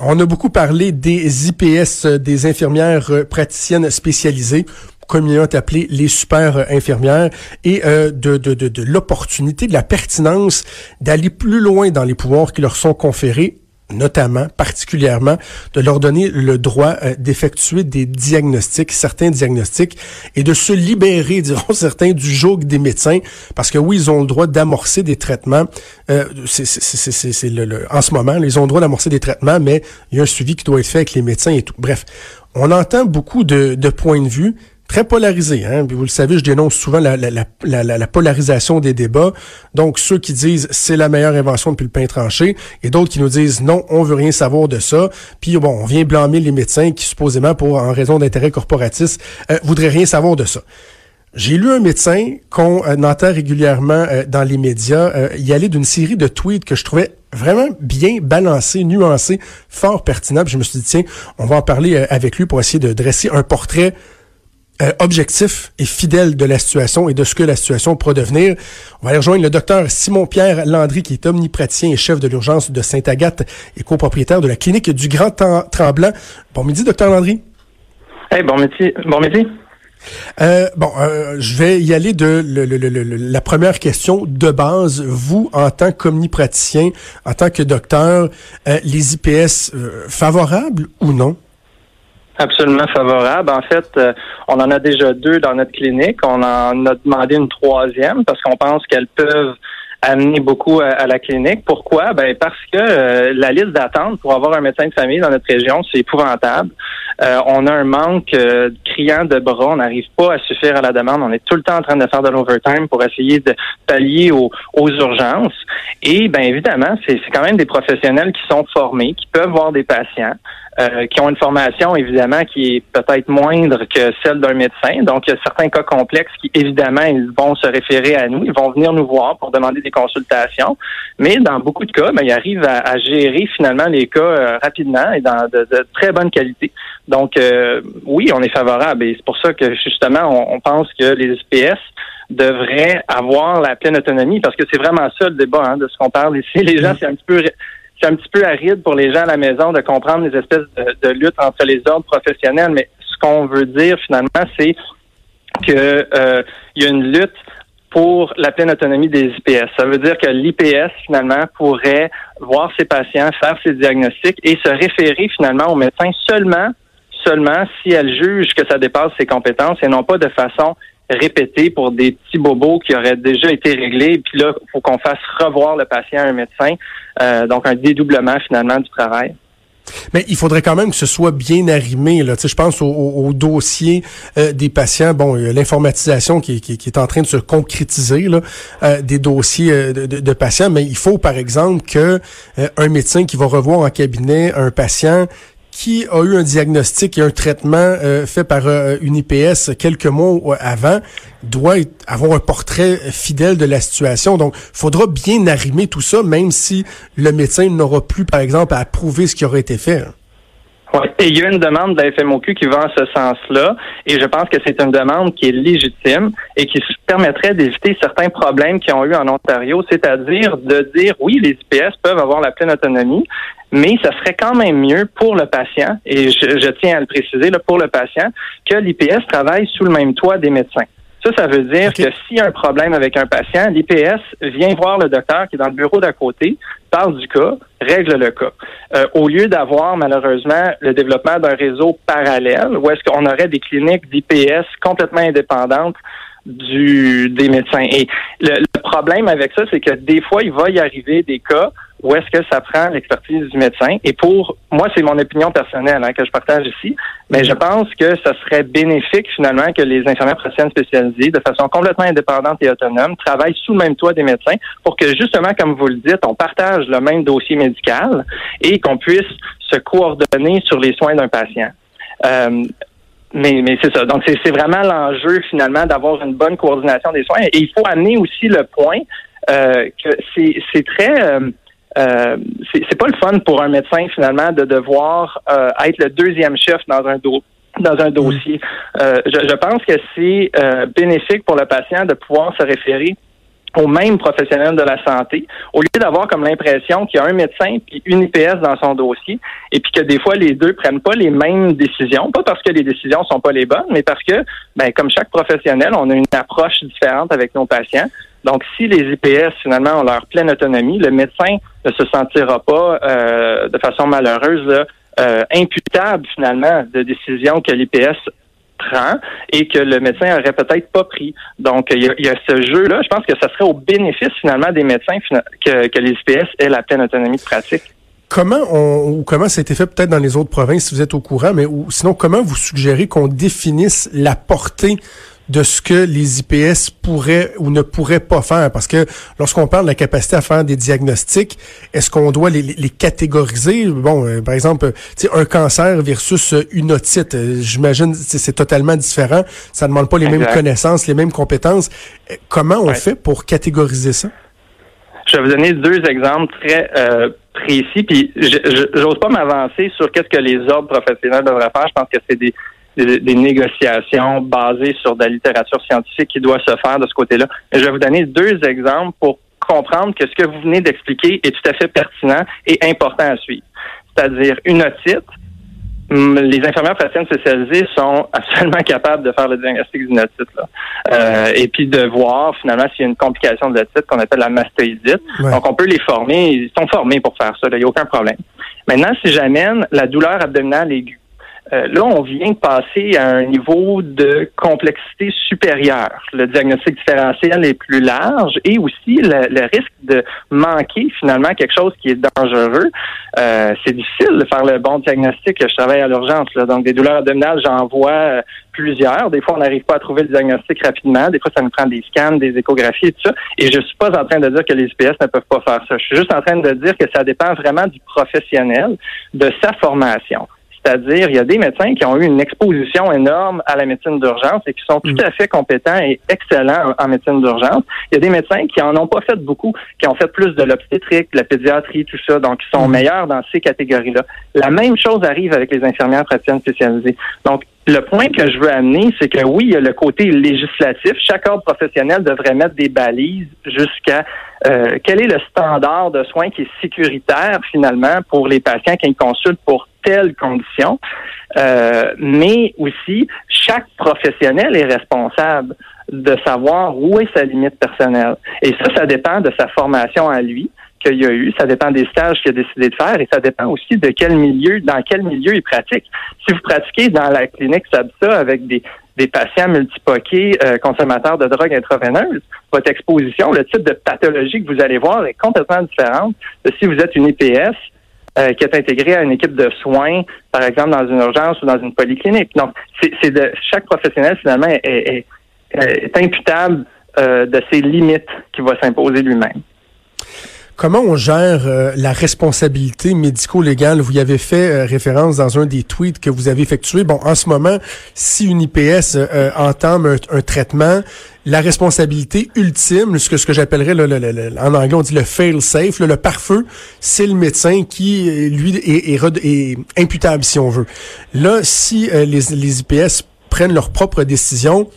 On a beaucoup parlé des IPS, des infirmières praticiennes spécialisées. Ont appelé les super infirmières, et euh, de, de, de l'opportunité, de la pertinence d'aller plus loin dans les pouvoirs qui leur sont conférés notamment, particulièrement, de leur donner le droit euh, d'effectuer des diagnostics, certains diagnostics, et de se libérer, diront certains, du joug des médecins, parce que oui, ils ont le droit d'amorcer des traitements. Euh, en ce moment, ils ont le droit d'amorcer des traitements, mais il y a un suivi qui doit être fait avec les médecins et tout. Bref, on entend beaucoup de points de vue très polarisé. Hein? Vous le savez, je dénonce souvent la, la, la, la, polarisation des débats. Donc, ceux qui disent c'est la meilleure invention depuis le pain tranché, et d'autres qui nous disent non, on veut rien savoir de ça. Puis bon, on vient blâmer les médecins qui supposément, pour en raison d'intérêts corporatistes, euh, voudraient rien savoir de ça. J'ai lu un médecin qu'on euh, entend régulièrement euh, dans les médias euh, y aller d'une série de tweets que je trouvais vraiment bien balancés, nuancés, fort pertinents. je me suis dit, tiens, on va en parler avec lui pour essayer de dresser un portrait euh, objectif et fidèle de la situation et de ce que la situation pourra devenir. On va aller rejoindre le docteur Simon-Pierre Landry, qui est omnipraticien et chef de l'urgence de Sainte-Agathe et copropriétaire de la clinique du Grand Tremblant. Bon midi, docteur Landry. Hey, bon midi. Bon midi. Euh, bon, euh, je vais y aller de la première question de base. Vous, en tant qu'omnipraticien, en tant que docteur, les IPS favorables ou non? Absolument favorable. En fait, euh, on en a déjà deux dans notre clinique. On en a demandé une troisième parce qu'on pense qu'elles peuvent amener beaucoup à, la clinique. Pourquoi? Ben parce que euh, la liste d'attente pour avoir un médecin de famille dans notre région, c'est épouvantable. Euh, on a un manque criant de bras. On n'arrive pas à suffire à la demande. On est tout le temps en train de faire de l'overtime pour essayer de pallier aux, aux urgences. Et bien évidemment, c'est quand même des professionnels qui sont formés, qui peuvent voir des patients. Euh, qui ont une formation évidemment qui est peut-être moindre que celle d'un médecin. Donc, il y a certains cas complexes qui, évidemment, ils vont se référer à nous, ils vont venir nous voir pour demander des consultations. Mais dans beaucoup de cas, ben, ils arrivent à, gérer finalement les cas euh, rapidement et dans de, très bonne qualité. Donc, euh, oui, on est favorable et c'est pour ça que justement, on, pense que les SPS devraient avoir la pleine autonomie parce que c'est vraiment ça le débat hein, de ce qu'on parle ici. Les gens, c'est un petit peu c'est un petit peu aride pour les gens à la maison de comprendre les espèces de, luttes entre les ordres professionnels, mais ce qu'on veut dire finalement, c'est que euh, il y a une lutte pour la pleine autonomie des IPS. Ça veut dire que l'IPS, finalement, pourrait voir ses patients, faire ses diagnostics et se référer finalement au médecin seulement, seulement si elle juge que ça dépasse ses compétences et non pas de façon répéter pour des petits bobos qui auraient déjà été réglés. Puis là, il faut qu'on fasse revoir le patient à un médecin. Euh, donc, un dédoublement finalement du travail. Mais il faudrait quand même que ce soit bien arrimé. Là. Tu sais, je pense au, dossier euh, des patients. Bon, l'informatisation qui, qui, est en train de se concrétiser là, euh, des dossiers de, de, patients, mais il faut par exemple que un médecin qui va revoir en cabinet un patient qui a eu un diagnostic et un traitement euh, fait par euh, une IPS quelques mois avant doit avoir un portrait fidèle de la situation. Donc, faudra bien arrimer tout ça, même si le médecin n'aura plus, par exemple, à approuver ce qui aurait été fait. Oui, et il y a une demande de la FMOQ qui va en ce sens-là, et je pense que c'est une demande qui est légitime et qui permettrait d'éviter certains problèmes qu'ils ont eu en Ontario, c'est-à-dire de dire oui, les IPS peuvent avoir la pleine autonomie, mais ça serait quand même mieux pour le patient, et je, tiens à le préciser, là, pour le patient, que l'IPS travaille sous le même toit des médecins. Ça, ça veut dire que s'il y a un problème avec un patient, l'IPS vient voir le docteur qui est dans le bureau d'à côté, du cas, règle le cas. Euh, au lieu d'avoir malheureusement le développement d'un réseau parallèle, où est-ce qu'on aurait des cliniques d'IPS complètement indépendantes du des médecins. Et le problème avec ça, c'est que des fois, il va y arriver des cas où est-ce que ça prend l'expertise du médecin. Et pour moi, c'est mon opinion personnelle hein, que je partage ici, mais je pense que ça serait bénéfique finalement que les infirmières praticiennes spécialisées, de façon complètement indépendante et autonome, travaillent sous le même toit des médecins pour que justement, comme vous le dites, on partage le même dossier médical et qu'on puisse se coordonner sur les soins d'un patient. Euh, mais, mais c'est ça. Donc, c'est vraiment l'enjeu, finalement, d'avoir une bonne coordination des soins. Et il faut amener aussi le point euh, que c'est très... Euh, euh, c'est pas le fun pour un médecin finalement de devoir euh, être le deuxième chef dans un dos dans un dossier. Euh, je, je, pense que c'est bénéfique pour le patient de pouvoir se référer aux mêmes professionnels de la santé, au lieu d'avoir comme l'impression qu'il y a un médecin puis une IPS dans son dossier, et puis que des fois les deux prennent pas les mêmes décisions, pas parce que les décisions sont pas les bonnes, mais parce que, ben, comme chaque professionnel, on a une approche différente avec nos patients. Donc, si les IPS finalement ont leur pleine autonomie, le médecin ne se sentira pas euh, de façon malheureuse euh, imputable finalement de décisions que l'IPS et que le médecin aurait peut-être pas pris. Donc, il y a, ce jeu-là. Je pense que ça serait au bénéfice finalement des médecins que, que les IPS aient la pleine autonomie de pratique. Comment ou comment ça a été fait peut-être dans les autres provinces si vous êtes au courant, mais sinon comment vous suggérez qu'on définisse la portée de ce que les IPS pourraient ou ne pourraient pas faire. Parce que lorsqu'on parle de la capacité à faire des diagnostics, est-ce qu'on doit les, les, catégoriser? Bon, euh, par exemple, un cancer versus une otite, euh, j'imagine c'est totalement différent. Ça ne demande pas les mêmes connaissances, les mêmes compétences. Euh, comment on fait pour catégoriser ça? Je vais vous donner deux exemples très précis, puis j'ose pas m'avancer sur qu'est-ce que les ordres professionnels devraient faire. Je pense que c'est des des, négociations basées sur de la littérature scientifique qui doit se faire de ce côté-là. Je vais vous donner deux exemples pour comprendre que ce que vous venez d'expliquer est tout à fait pertinent et important à suivre. C'est-à-dire une otite. Hum, les infirmières praticiennes spécialisées sont absolument capables de faire le diagnostic d'une otite. Euh, et puis de voir finalement s'il y a une complication de l'otite qu'on appelle la mastoïdite. Donc on peut les former, ils sont formés pour faire ça, il n'y a aucun problème. Maintenant, si j'amène la douleur abdominale aiguë, euh, là, on vient de passer à un niveau de complexité supérieure. Le diagnostic différentiel est plus large et aussi le, risque de manquer finalement quelque chose qui est dangereux. Euh, c'est difficile de faire le bon diagnostic. Je travaille à l'urgence, donc des douleurs abdominales, j'en vois euh, plusieurs. Des fois, on n'arrive pas à trouver le diagnostic rapidement. Des fois, ça nous prend des scans, des échographies et tout ça. Et je suis pas en train de dire que les IPS ne peuvent pas faire ça. Je suis juste en train de dire que ça dépend vraiment du professionnel, de sa formation. C'est-à-dire, il y a des médecins qui ont eu une exposition énorme à la médecine d'urgence et qui sont tout mm. à fait compétents et excellents en, médecine d'urgence. Il y a des médecins qui en ont pas fait beaucoup, qui ont fait plus de l'obstétrique, de la pédiatrie, tout ça, donc qui sont mm. meilleurs dans ces catégories-là. La même chose arrive avec les infirmières praticiennes spécialisées. Donc, le point que je veux amener, c'est que oui, il y a le côté législatif. Chaque ordre professionnel devrait mettre des balises jusqu'à euh, quel est le standard de soins qui est sécuritaire finalement pour les patients qui consultent pour telles conditions. Euh, mais aussi, chaque professionnel est responsable de savoir où est sa limite personnelle. Et ça, ça dépend de sa formation à lui qu'il y a eu, ça dépend des stages qu'il a décidé de faire et ça dépend aussi de quel milieu, dans quel milieu il pratique. Si vous pratiquez dans la clinique SABSA avec des, des patients multipoqués euh, consommateurs de drogue intraveineuse, votre exposition, le type de pathologie que vous allez voir est complètement différente de si vous êtes une IPS euh, qui est intégrée à une équipe de soins, par exemple dans une urgence ou dans une polyclinique. Donc, c'est de chaque professionnel finalement est, est, imputable euh, de ses limites qu'il va s'imposer lui-même. Comment on gère euh, la responsabilité médico-légale? Vous y avez fait euh, référence dans un des tweets que vous avez effectué. Bon, en ce moment, si une IPS euh, entame un, traitement, la responsabilité ultime, ce que, ce que j'appellerais en anglais, on dit le fail-safe, le pare-feu, c'est le médecin qui, lui, est, est, imputable, si on veut. Là, si les, les IPS prennent leur propre décision,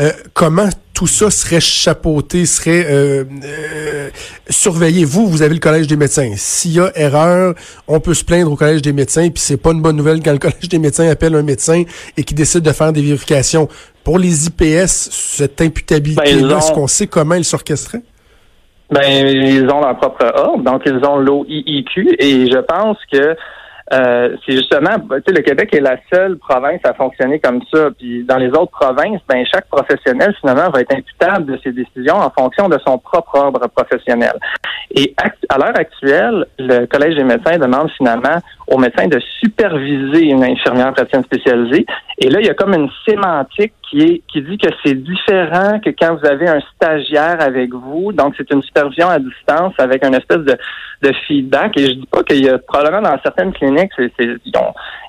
euh, comment tout ça serait chapeauté, serait euh, euh, surveillé. Vous, vous avez le collège des médecins. S'il y a erreur, on peut se plaindre au collège des médecins, puis c'est pas une bonne nouvelle quand le collège des médecins appelle un médecin et qui décide de faire des vérifications. Pour les IPS, cette imputabilité-là, ben, est-ce qu'on sait comment elle s'orchestrait? Ben, ils ont leur propre ordre, donc ils ont l'OIIQ, et je pense que euh, c'est justement, le Québec est la seule province à fonctionner comme ça. Puis dans les autres provinces, ben chaque professionnel finalement va être imputable de ses décisions en fonction de son propre ordre professionnel. Et à l'heure actuelle, le Collège des médecins demande finalement aux médecins de superviser une infirmière praticienne spécialisée. Et là, il y a comme une sémantique qui est qui dit que c'est différent que quand vous avez un stagiaire avec vous. Donc, c'est une supervision à distance avec une espèce de, de feedback. Et je dis pas qu'il y a probablement dans certaines cliniques, c'est, ils,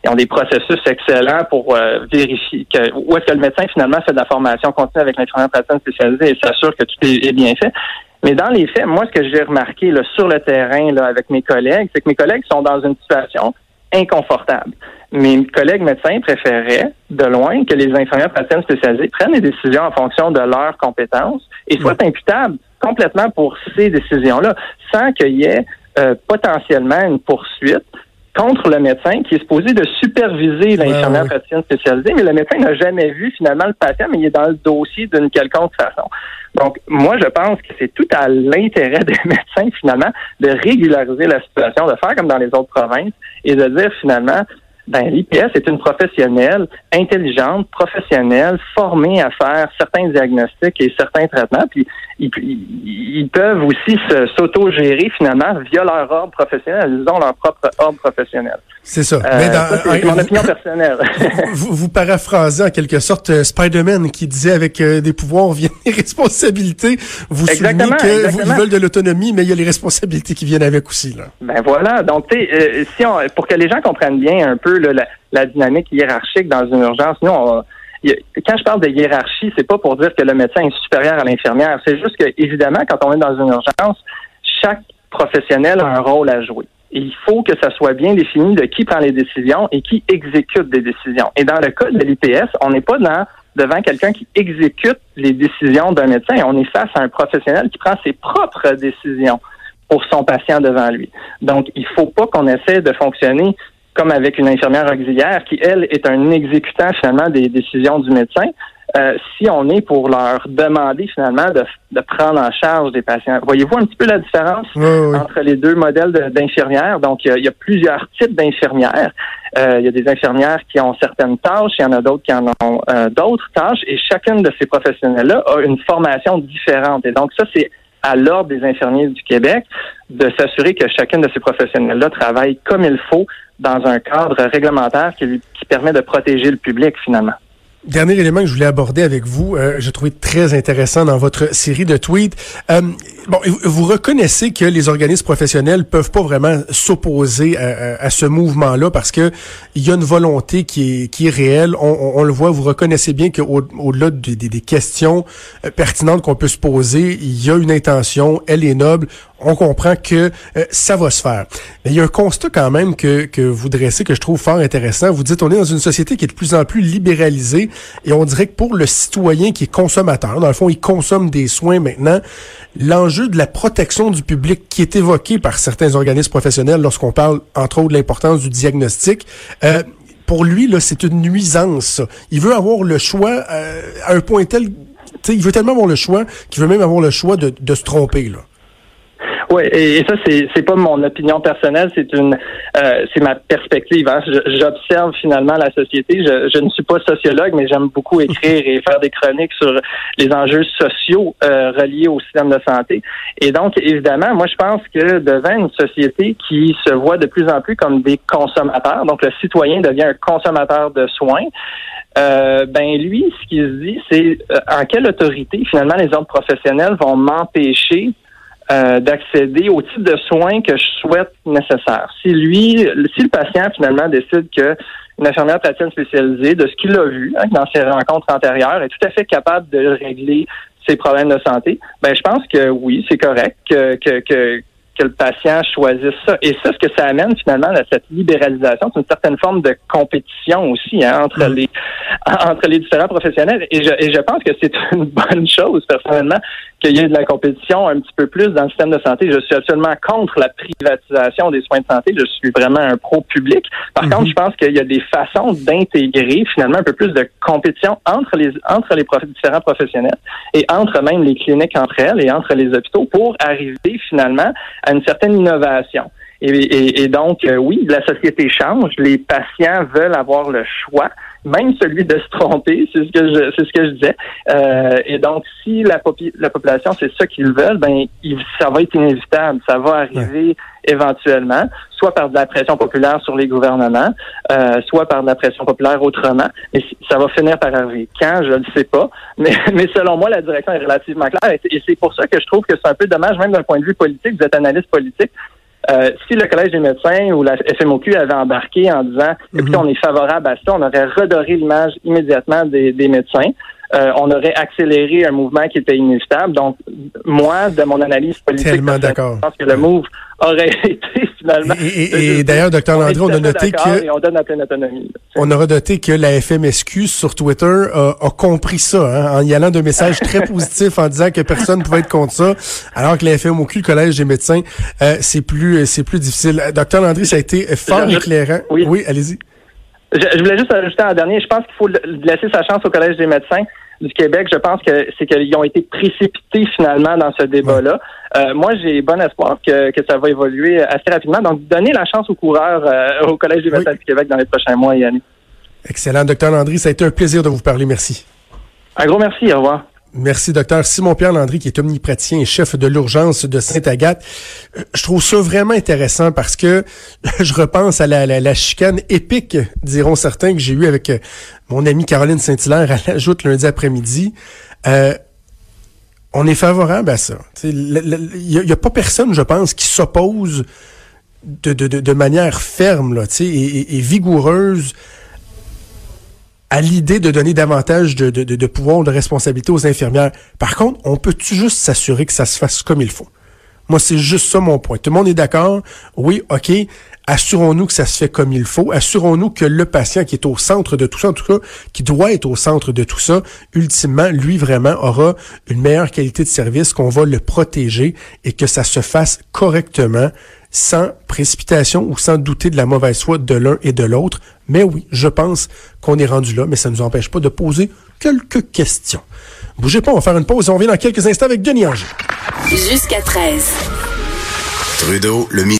ont, des processus excellents pour euh, vérifier que où est-ce que le médecin finalement fait de la formation continue avec l'infirmière praticienne spécialisée et s'assure que tout est, bien fait. Mais dans les faits, moi, ce que j'ai remarqué là, sur le terrain là, avec mes collègues, c'est que mes collègues sont dans une situation inconfortable. Mes collègues médecins préféraient, de loin, que les infirmières praticiennes spécialisées prennent des décisions en fonction de leurs compétences et soient imputables complètement pour ces décisions-là, sans qu'il y ait euh, potentiellement une poursuite contre le médecin qui est supposé de superviser l'infirmière praticienne spécialisée, mais le médecin n'a jamais vu finalement le patient, mais il est dans le dossier d'une quelconque façon. Donc, moi, je pense que c'est tout à l'intérêt des médecins, finalement, de régulariser la situation, de faire comme dans les autres provinces et de dire finalement, ben, l'IPS est une professionnelle intelligente, professionnelle, formée à faire certains diagnostics et certains traitements. Puis ils, peuvent aussi s'auto-gérer finalement via leur ordre professionnel. Ils ont leur propre ordre professionnel. C'est ça. Euh, Mais dans, c'est mon opinion personnelle. vous, vous, paraphrasez en quelque sorte euh, Spider-Man qui disait avec euh, des pouvoirs viennent des responsabilités. Vous soulignez qu'ils veulent de l'autonomie, mais il y a les responsabilités qui viennent avec aussi. Là. Ben voilà. Donc, sais, si on, pour que les gens comprennent bien un peu la, dynamique hiérarchique dans une urgence, nous, on, quand je parle de hiérarchie, c'est pas pour dire que le médecin est supérieur à l'infirmière. C'est juste que, évidemment, quand on est dans une urgence, chaque professionnel a un rôle à jouer. Il faut que ça soit bien défini de qui prend les décisions et qui exécute des décisions. Et dans le cas de l'IPS, on n'est pas devant quelqu'un qui exécute les décisions d'un médecin. On est face à un professionnel qui prend ses propres décisions pour son patient devant lui. Donc, il faut pas qu'on essaie de fonctionner comme avec une infirmière auxiliaire qui, elle, est un exécutant finalement des décisions du médecin. Euh, si on est pour leur demander finalement de, de prendre en charge des patients. Voyez-vous un petit peu la différence entre les deux modèles d'infirmières? Donc, il y, a plusieurs types d'infirmières. Euh, il y a des infirmières qui ont certaines tâches, il y en a d'autres qui en ont euh, d'autres tâches, et chacune de ces professionnels-là a une formation différente. Et donc, ça, c'est à l'ordre des infirmiers du Québec de s'assurer que chacune de ces professionnels-là travaille comme il faut dans un cadre réglementaire qui, qui permet de protéger le public finalement. Dernier élément que je voulais aborder avec vous, euh, je trouvais très intéressant dans votre série de tweets. Euh, bon, vous reconnaissez que les organismes professionnels peuvent pas vraiment s'opposer à, ce mouvement-là parce que il y a une volonté qui est, qui est réelle. On, le voit, vous reconnaissez bien qu'au-delà des, des, questions euh, pertinentes qu'on peut se poser, il y a une intention, elle est noble on comprend que euh, ça va se faire. Mais il y a un constat quand même que, que vous dressez que je trouve fort intéressant. Vous dites on est dans une société qui est de plus en plus libéralisée et on dirait que pour le citoyen qui est consommateur, dans le fond, il consomme des soins maintenant, l'enjeu de la protection du public qui est évoqué par certains organismes professionnels lorsqu'on parle entre autres de l'importance du diagnostic, euh, pour lui, là, c'est une nuisance. Il veut avoir le choix euh, à un point tel, il veut tellement avoir le choix qu'il veut même avoir le choix de, de se tromper. Là. Oui, et, ça, c'est c'est pas mon opinion personnelle, c'est une euh, c'est ma perspective. Hein. J'observe finalement la société. Je, je, ne suis pas sociologue, mais j'aime beaucoup écrire et faire des chroniques sur les enjeux sociaux euh, reliés au système de santé. Et donc, évidemment, moi, je pense que devant une société qui se voit de plus en plus comme des consommateurs, donc le citoyen devient un consommateur de soins. Euh, ben lui, ce qu'il se dit, c'est euh, en quelle autorité finalement les autres professionnels vont m'empêcher euh, d'accéder au type de soins que je souhaite nécessaire. Si lui, si le patient finalement décide que une infirmière praticienne spécialisée, de ce qu'il a vu hein, dans ses rencontres antérieures, est tout à fait capable de régler ses problèmes de santé, ben je pense que oui, c'est correct que, que, que que le patient choisisse ça. Et ça, ce que ça amène finalement à cette libéralisation, c'est une certaine forme de compétition aussi hein, entre mm. les entre les différents professionnels. Et je, et je pense que c'est une bonne chose personnellement qu'il y ait de la compétition un petit peu plus dans le système de santé. Je suis absolument contre la privatisation des soins de santé. Je suis vraiment un pro-public. Par mm-hmm. contre, je pense qu'il y a des façons d'intégrer finalement un peu plus de compétition entre les entre les différents professionnels et entre même les cliniques entre elles et entre les hôpitaux pour arriver finalement à une certaine innovation. Et, donc, euh, oui, la société change. Les patients veulent avoir le choix, même celui de se tromper. C'est ce que je, c'est ce que je disais. Euh, et donc, si la, la population c'est ça qu'ils veulent, ben, ça va être inévitable. Ça va arriver éventuellement, soit par de la pression populaire sur les gouvernements, euh, soit par de la pression populaire autrement. Mais ça va finir par arriver. Quand, je ne sais pas. Mais, mais selon moi, la direction est relativement claire. Et c'est pour ça que je trouve que c'est un peu dommage, même d'un point de vue politique, vous êtes analyste politique, euh, si le Collège des médecins ou la FMOQ avait embarqué en disant, écoutez, mhm. on est favorable à ça, on aurait redoré l'image immédiatement des, médecins. Euh, on aurait accéléré un mouvement qui était inévitable. Donc, moi, de mon analyse politique, je pense que le move aurait été finalement. Et, d'ailleurs, docteur Landry, on a noté que on donne la pleine autonomie. On aura noté que la FMSQ sur Twitter a, compris ça, hein, en y allant de messages très positifs en disant que personne ne pouvait être contre ça, alors que la FMOQ, le collège des médecins, euh, c'est plus c'est plus difficile. Docteur Landry, ça a été fort éclairant. Oui, oui allez-y. Je, voulais juste ajouter un dernier. Je pense qu'il faut laisser sa chance au Collège des médecins du Québec. Je pense que c'est qu'ils ont été précipités finalement dans ce débat-là. Euh, moi, j'ai bon espoir que, que, ça va évoluer assez rapidement. Donc, donner la chance aux coureurs euh, au Collège des médecins du Québec dans les prochains mois et années. Excellent. Docteur Landry, ça a été un plaisir de vous parler. Merci. Un gros merci. Au revoir. Merci, docteur Simon-Pierre Landry, qui est omnipraticien et chef de l'urgence de Sainte-Agathe. Euh, je trouve ça vraiment intéressant parce que je repense à la, chicane épique, diront certains, que j'ai eu avec euh, mon amie Caroline Saint-Hilaire à la lundi après-midi. Euh, on est favorable à ça. Il n'y a, pas personne, je pense, qui s'oppose de, manière ferme là, et vigoureuse à l'idée de donner davantage de, de, de, pouvoir, de responsabilité aux infirmières. Par contre, on peut juste s'assurer que ça se fasse comme il faut? Moi, c'est juste ça mon point. Tout le monde est d'accord? Oui, OK. Assurons-nous que ça se fait comme il faut. Assurons-nous que le patient qui est au centre de tout ça, en tout cas, qui doit être au centre de tout ça, ultimement, lui vraiment aura une meilleure qualité de service, qu'on va le protéger et que ça se fasse correctement sans précipitation ou sans douter de la mauvaise foi de l'un et de l'autre. Mais oui, je pense qu'on est rendu là, mais ça ne nous empêche pas de poser quelques questions. Bougez pas, on va faire une pause et on revient dans quelques instants avec Denis Anger. Jusqu'à 13. Trudeau, le